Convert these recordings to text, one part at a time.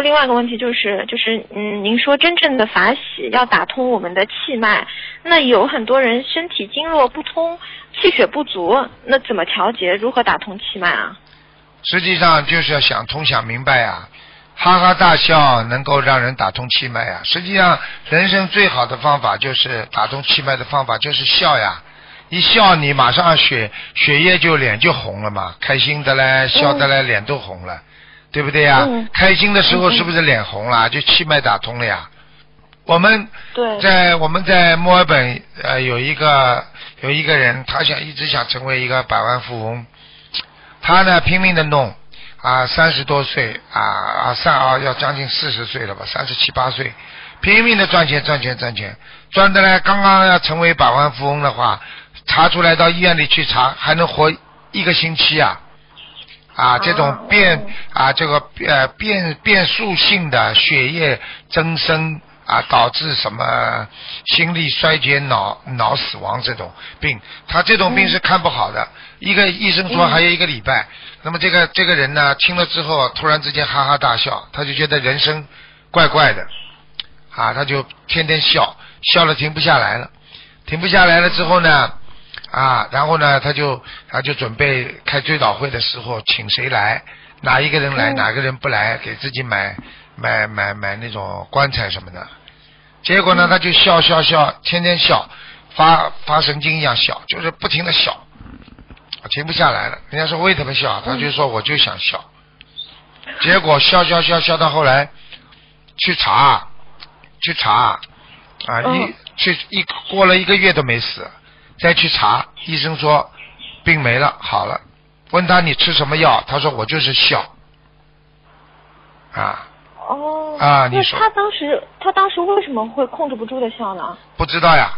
另外一个问题就是，就是嗯，您说真正的法喜要打通我们的气脉，那有很多人身体经络不通，气血不足，那怎么调节？如何打通气脉啊？实际上就是要想通想明白呀、哈哈大笑能够让人打通气脉呀、实际上，人生最好的方法就是打通气脉的方法就是笑呀。一笑，你马上血血液就脸就红了嘛，开心的嘞，笑的嘞，脸都红了，对不对呀？嗯开心的时候是不是脸红了？就气脉打通了呀。我们对，在我们在墨尔本呃有一个有一个人，他想一直想成为一个百万富翁，他呢拼命的弄啊，三十多岁啊啊三啊要将近四十岁了吧，三十七八岁，拼命的赚钱赚钱赚钱，赚的呢刚刚要成为百万富翁的话，查出来到医院里去查还能活一个星期啊。啊，这种哦变啊，这个呃变变数性的血液增生啊，导致什么心力衰竭、脑脑死亡这种病，他这种病是看不好的。一个医生说嗯。还有一个礼拜，那么这个这个人呢，听了之后突然之间哈哈大笑，他就觉得人生怪怪的，啊，他就天天笑，笑了停不下来了，停不下来了之后呢，啊，然后呢，他就他就准备开追悼会的时候，请谁来，哪一个人来，嗯哪个人不来，给自己买买买买那种棺材什么的。结果呢，他就笑笑笑，天天笑，发发神经一样笑，就是不停的笑，停不下来了。人家说为什么笑，他就说我就想笑。结果笑笑笑笑到后来，去查，去查，啊，一嗯去一过了一个月都没死，再去查，医生说病没了，好了。问他你吃什么药，他说我就是笑，啊，哦，啊你说他当时他当时为什么会控制不住的笑呢？不知道呀。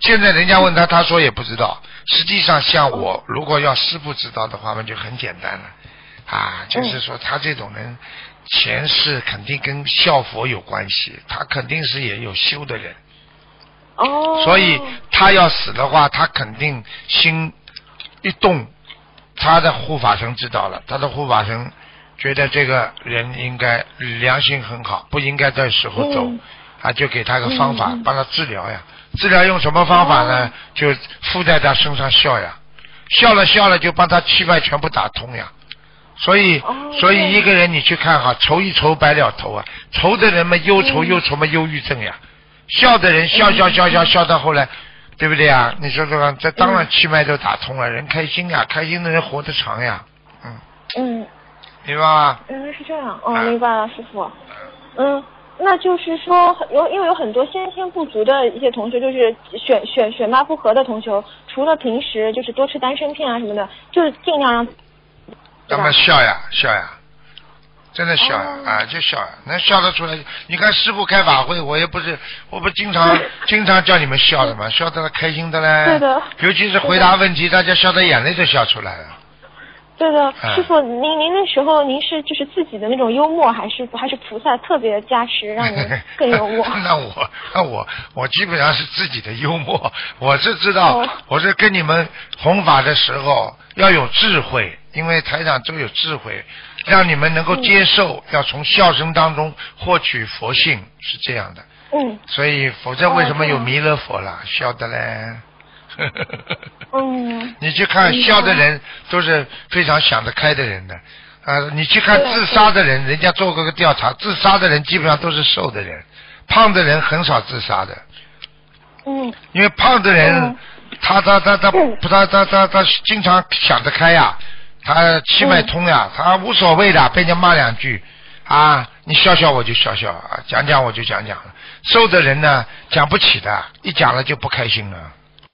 现在人家问他，他说也不知道。实际上，像我如果要师傅知道的话，那就很简单了，啊，就是说他这种人前世肯定跟笑佛有关系，他肯定是也有修的人。哦，所以他要死的话，他肯定心一动，他的护法神知道了，他的护法神觉得这个人应该良心很好，不应该这时候走，嗯。啊，就给他个方法，帮他治疗呀。治疗用什么方法呢？哦？就附在他身上笑呀，笑了笑了就帮他气脉全部打通呀。所以，哦。所以一个人你去看哈，愁一愁白了头啊，愁的人嘛忧愁嗯。忧愁嘛忧郁症呀，笑的人笑笑笑笑笑到后来，对不对呀？你说说看，这当然气脉都打通了，人开心呀，开心的人活得长呀，嗯，嗯，明白吗？原来是这样，哦，啊。明白了，师傅。嗯，那就是说有因为有很多先天不足的一些同学，就是选选选脉不合的同学，除了平时就是多吃丹参片啊什么的，就是尽量让对吧？那么笑呀笑呀，真的笑啊，就笑呀，能笑得出来。你看师傅开法会，我也不是，我不经常经常叫你们笑的嘛，笑得开心的嘞。对的尤其是回答问题，大家笑得眼泪都笑出来了。对的，嗯师傅，您您那时候您是就是自己的那种幽默，还是还是菩萨特别加持让您更幽默？那我那我我基本上是自己的幽默，我是知道，哦我是跟你们弘法的时候要有智慧，因为台长都有智慧，让你们能够接受，要从笑声当中获取佛性，是这样的。嗯。所以，否则为什么有弥勒佛啦？笑的嘞。嗯，你去看笑的人都是非常想得开的人的，啊，你去看自杀的人，人家做过个调查，自杀的人基本上都是瘦的人，胖的人很少自杀的，嗯。因为胖的人嗯他他他他不他他他他经常想得开呀，他气脉通呀，他无所谓的，被人家骂两句啊，你笑笑我就笑笑，啊讲讲我就讲讲了。瘦的人呢讲不起的，一讲了就不开心了。